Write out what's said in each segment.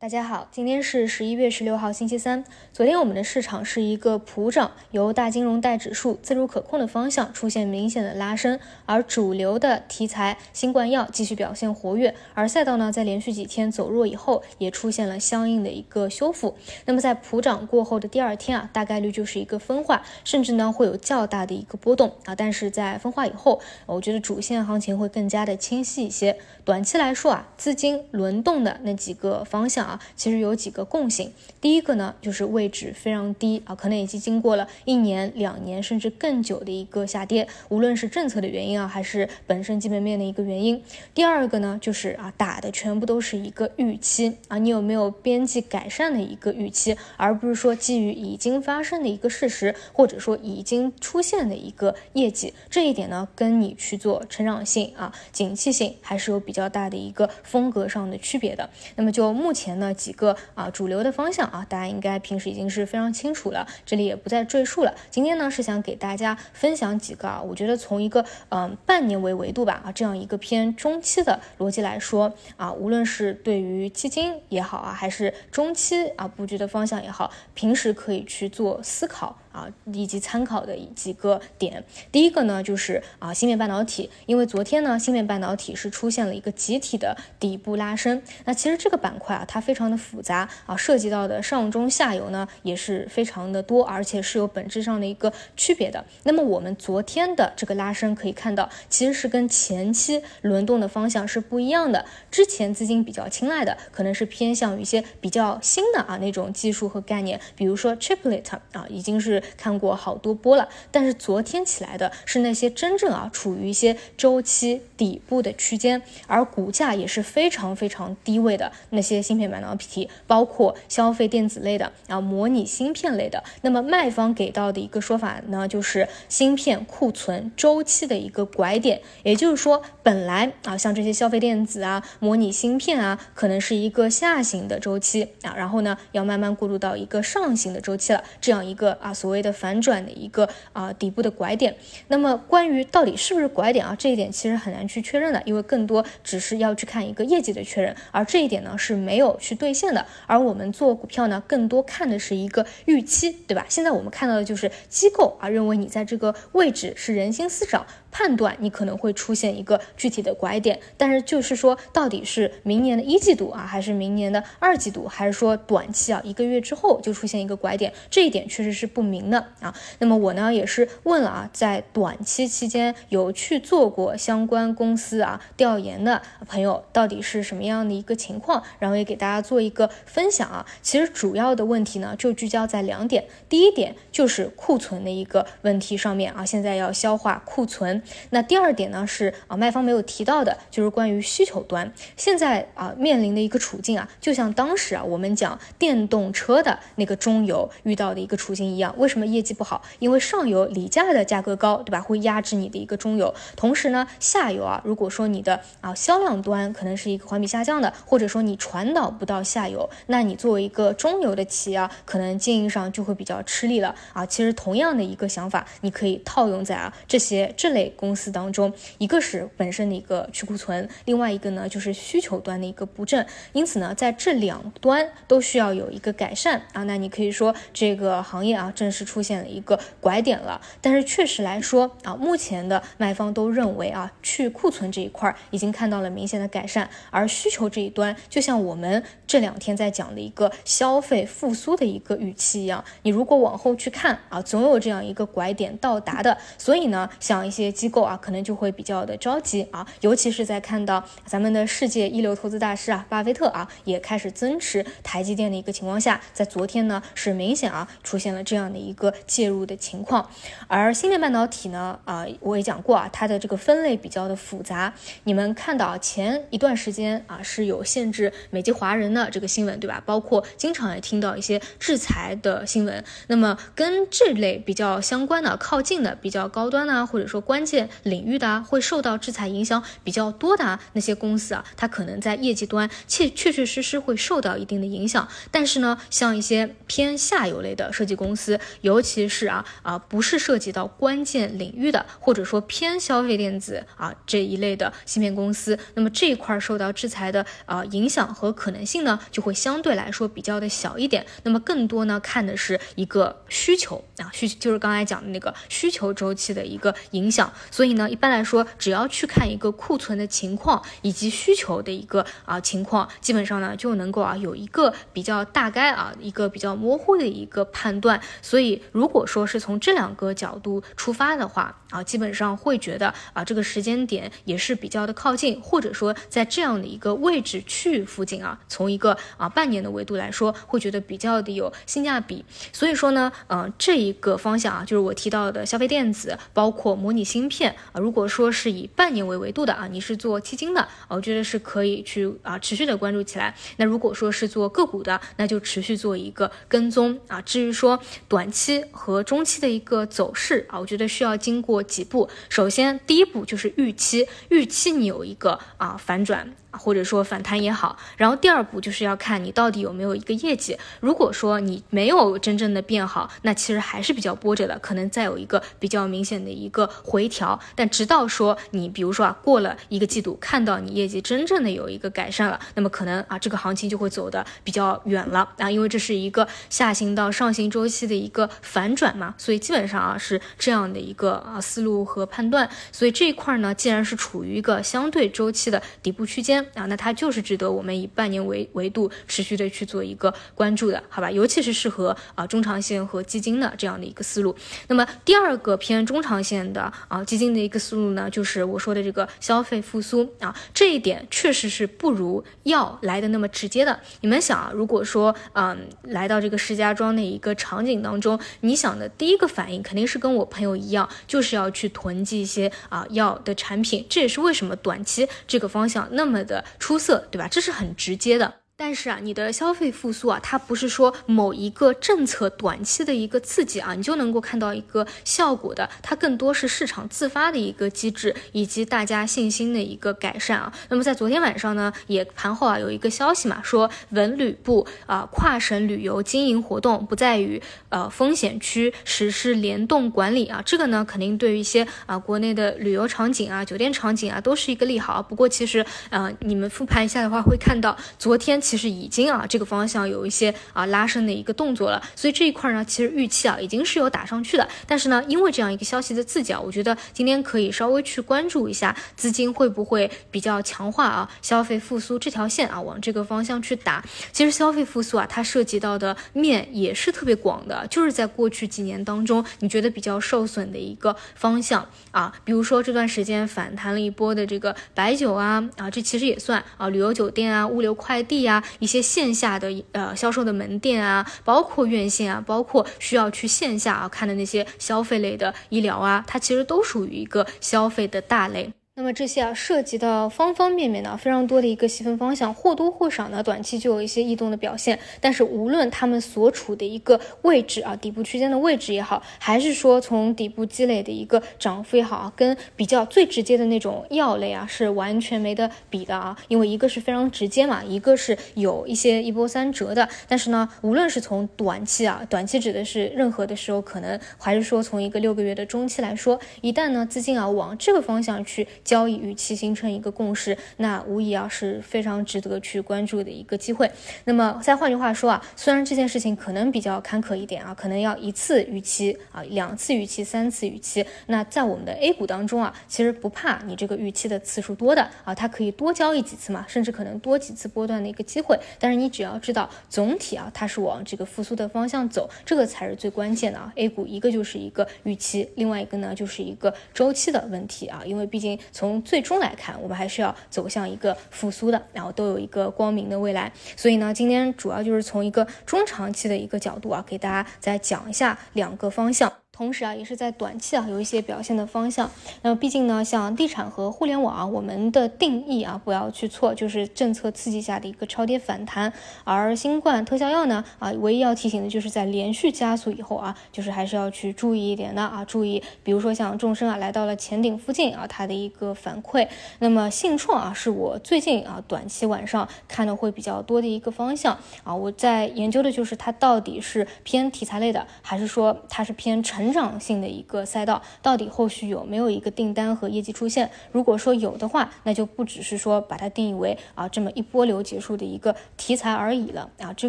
大家好，今天是十一月十六号，星期三。昨天我们的市场是一个普涨，由大金融带指数自主可控的方向出现明显的拉升，而主流的题材新冠药继续表现活跃，而赛道呢在连续几天走弱以后，也出现了相应的一个修复。那么在普涨过后的第二天啊，大概率就是一个分化，甚至呢会有较大的一个波动啊。但是在分化以后，我觉得主线行情会更加的清晰一些。短期来说啊，资金轮动的那几个方向。啊，其实有几个共性。第一个呢，就是位置非常低啊，可能已经经过了一年、两年甚至更久的一个下跌，无论是政策的原因啊，还是本身基本面的一个原因。第二个呢，就是啊，打的全部都是一个预期啊，你有没有边际改善的一个预期，而不是说基于已经发生的一个事实，或者说已经出现的一个业绩。这一点呢，跟你去做成长性啊、景气性还是有比较大的一个风格上的区别的。那么就目前。那几个啊主流的方向啊，大家应该平时已经是非常清楚了，这里也不再赘述了。今天呢是想给大家分享几个啊，我觉得从一个嗯半年为维度吧啊，这样一个偏中期的逻辑来说啊，无论是对于基金也好啊，还是中期啊布局的方向也好，平时可以去做思考。啊，以及参考的几个点，第一个呢就是啊芯片半导体，因为昨天呢芯片半导体是出现了一个集体的底部拉升，那其实这个板块啊它非常的复杂啊，涉及到的上中下游呢也是非常的多，而且是有本质上的一个区别的。那么我们昨天的这个拉升可以看到，其实是跟前期轮动的方向是不一样的。之前资金比较青睐的可能是偏向于一些比较新的啊那种技术和概念，比如说 Chiplet 啊已经是。看过好多波了，但是昨天起来的是那些真正啊处于一些周期底部的区间，而股价也是非常非常低位的那些芯片半导体，包括消费电子类的啊模拟芯片类的。那么卖方给到的一个说法呢，就是芯片库存周期的一个拐点，也就是说，本来啊像这些消费电子啊模拟芯片啊，可能是一个下行的周期啊，然后呢要慢慢过渡到一个上行的周期了，这样一个啊所所谓。的反转的一个啊底部的拐点，那么关于到底是不是拐点啊，这一点其实很难去确认的，因为更多只是要去看一个业绩的确认，而这一点呢是没有去兑现的。而我们做股票呢，更多看的是一个预期，对吧？现在我们看到的就是机构啊认为你在这个位置是人心思涨。判断你可能会出现一个具体的拐点，但是就是说，到底是明年的一季度啊，还是明年的二季度，还是说短期啊，一个月之后就出现一个拐点，这一点确实是不明的啊。那么我呢也是问了啊，在短期期间有去做过相关公司啊调研的朋友，到底是什么样的一个情况，然后也给大家做一个分享啊。其实主要的问题呢就聚焦在两点，第一点就是库存的一个问题上面啊，现在要消化库存。那第二点呢是啊，卖方没有提到的，就是关于需求端现在啊面临的一个处境啊，就像当时啊我们讲电动车的那个中游遇到的一个处境一样。为什么业绩不好？因为上游锂价的价格高，对吧？会压制你的一个中游。同时呢，下游啊，如果说你的啊销量端可能是一个环比下降的，或者说你传导不到下游，那你作为一个中游的企业，啊，可能经营上就会比较吃力了啊。其实同样的一个想法，你可以套用在啊这些这类公司当中，一个是本身的一个去库存，另外一个呢就是需求端的一个不振，因此呢，在这两端都需要有一个改善啊。那你可以说这个行业啊，正式出现了一个拐点了。但是确实来说啊，目前的卖方都认为啊，去库存这一块已经看到了明显的改善，而需求这一端，就像我们这两天在讲的一个消费复苏的一个预期一样，你如果往后去看啊，总有这样一个拐点到达的。所以呢，像一些。机构啊，可能就会比较的着急啊，尤其是在看到咱们的世界一流投资大师啊，巴菲特啊，也开始增持台积电的一个情况下，在昨天呢，是明显啊出现了这样的一个介入的情况。而芯片半导体呢，啊，我也讲过啊，它的这个分类比较的复杂。你们看到前一段时间啊，是有限制美籍华人的这个新闻，对吧？包括经常也听到一些制裁的新闻。那么跟这类比较相关的、靠近的、比较高端呢，或者说关。键领域的啊，会受到制裁影响比较多的啊那些公司啊，它可能在业绩端确确确实实会受到一定的影响。但是呢，像一些偏下游类的设计公司，尤其是啊啊不是涉及到关键领域的，或者说偏消费电子啊这一类的芯片公司，那么这一块受到制裁的啊影响和可能性呢，就会相对来说比较的小一点。那么更多呢，看的是一个需求啊需就是刚才讲的那个需求周期的一个影响。所以呢，一般来说，只要去看一个库存的情况以及需求的一个啊情况，基本上呢就能够啊有一个比较大概啊一个比较模糊的一个判断。所以如果说是从这两个角度出发的话啊，基本上会觉得啊这个时间点也是比较的靠近，或者说在这样的一个位置区域附近啊，从一个啊半年的维度来说，会觉得比较的有性价比。所以说呢，嗯，这一个方向啊，就是我提到的消费电子，包括模拟片啊。如果说是以半年为维度的啊，你是做基金的啊，我觉得是可以去啊持续的关注起来。那如果说是做个股的，那就持续做一个跟踪啊。至于说短期和中期的一个走势啊，我觉得需要经过几步。首先，第一步就是预期，预期你有一个啊反转。或者说反弹也好，然后第二步就是要看你到底有没有一个业绩。如果说你没有真正的变好，那其实还是比较波折的，可能再有一个比较明显的一个回调。但直到说你比如说啊过了一个季度，看到你业绩真正的有一个改善了，那么可能啊这个行情就会走的比较远了啊，因为这是一个下行到上行周期的一个反转嘛，所以基本上啊是这样的一个啊思路和判断。所以这一块呢，既然是处于一个相对周期的底部区间。啊，那它就是值得我们以半年为维度持续的去做一个关注的，好吧？尤其是适合啊中长线和基金的这样的一个思路。那么第二个偏中长线的啊基金的一个思路呢，就是我说的这个消费复苏啊，这一点确实是不如药来的那么直接的。你们想啊，如果说嗯来到这个石家庄的一个场景当中，你想的第一个反应肯定是跟我朋友一样，就是要去囤积一些啊药的产品。这也是为什么短期这个方向那么。的出色，对吧？这是很直接的。但是啊，你的消费复苏啊，它不是说某一个政策短期的一个刺激啊，你就能够看到一个效果的。它更多是市场自发的一个机制，以及大家信心的一个改善啊。那么在昨天晚上呢，也盘后啊有一个消息嘛，说文旅部啊跨省旅游经营活动不再与呃风险区实施联动管理啊。这个呢，肯定对于一些啊国内的旅游场景啊、酒店场景啊都是一个利好。不过其实呃，你们复盘一下的话，会看到昨天。其实已经啊，这个方向有一些啊拉升的一个动作了，所以这一块呢，其实预期啊已经是有打上去的。但是呢，因为这样一个消息的刺激啊，我觉得今天可以稍微去关注一下资金会不会比较强化啊，消费复苏这条线啊，往这个方向去打。其实消费复苏啊，它涉及到的面也是特别广的，就是在过去几年当中，你觉得比较受损的一个方向啊，比如说这段时间反弹了一波的这个白酒啊啊，这其实也算啊，旅游酒店啊，物流快递啊一些线下的呃销售的门店啊，包括院线啊，包括需要去线下啊看的那些消费类的医疗啊，它其实都属于一个消费的大类。那么这些啊，涉及到方方面面的非常多的一个细分方向，或多或少呢，短期就有一些异动的表现。但是无论他们所处的一个位置啊，底部区间的位置也好，还是说从底部积累的一个涨幅也好啊，跟比较最直接的那种药类啊，是完全没得比的啊。因为一个是非常直接嘛，一个是有一些一波三折的。但是呢，无论是从短期啊，短期指的是任何的时候可能，还是说从一个六个月的中期来说，一旦呢资金啊往这个方向去。交易预期形成一个共识，那无疑啊是非常值得去关注的一个机会。那么再换句话说啊，虽然这件事情可能比较坎坷一点啊，可能要一次预期啊，两次预期，三次预期。那在我们的 A 股当中啊，其实不怕你这个预期的次数多的啊，它可以多交易几次嘛，甚至可能多几次波段的一个机会。但是你只要知道总体啊，它是往这个复苏的方向走，这个才是最关键的啊。A 股一个就是一个预期，另外一个呢就是一个周期的问题啊，因为毕竟。从最终来看，我们还是要走向一个复苏的，然后都有一个光明的未来。所以呢，今天主要就是从一个中长期的一个角度啊，给大家再讲一下两个方向。同时啊，也是在短期啊有一些表现的方向。那么毕竟呢，像地产和互联网啊，我们的定义啊不要去错，就是政策刺激下的一个超跌反弹。而新冠特效药呢，啊，唯一要提醒的就是在连续加速以后啊，就是还是要去注意一点的啊，注意，比如说像众生啊来到了前顶附近啊，它的一个反馈。那么信创啊，是我最近啊短期晚上看的会比较多的一个方向啊，我在研究的就是它到底是偏题材类的，还是说它是偏成。成长性的一个赛道，到底后续有没有一个订单和业绩出现？如果说有的话，那就不只是说把它定义为啊这么一波流结束的一个题材而已了啊，这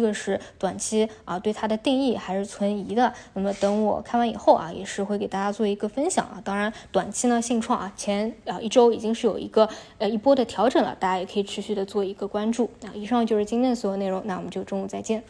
个是短期啊对它的定义还是存疑的。那么等我看完以后啊，也是会给大家做一个分享啊。当然，短期呢信创啊前啊一周已经是有一个呃一波的调整了，大家也可以持续的做一个关注。啊，以上就是今天的所有内容，那我们就中午再见。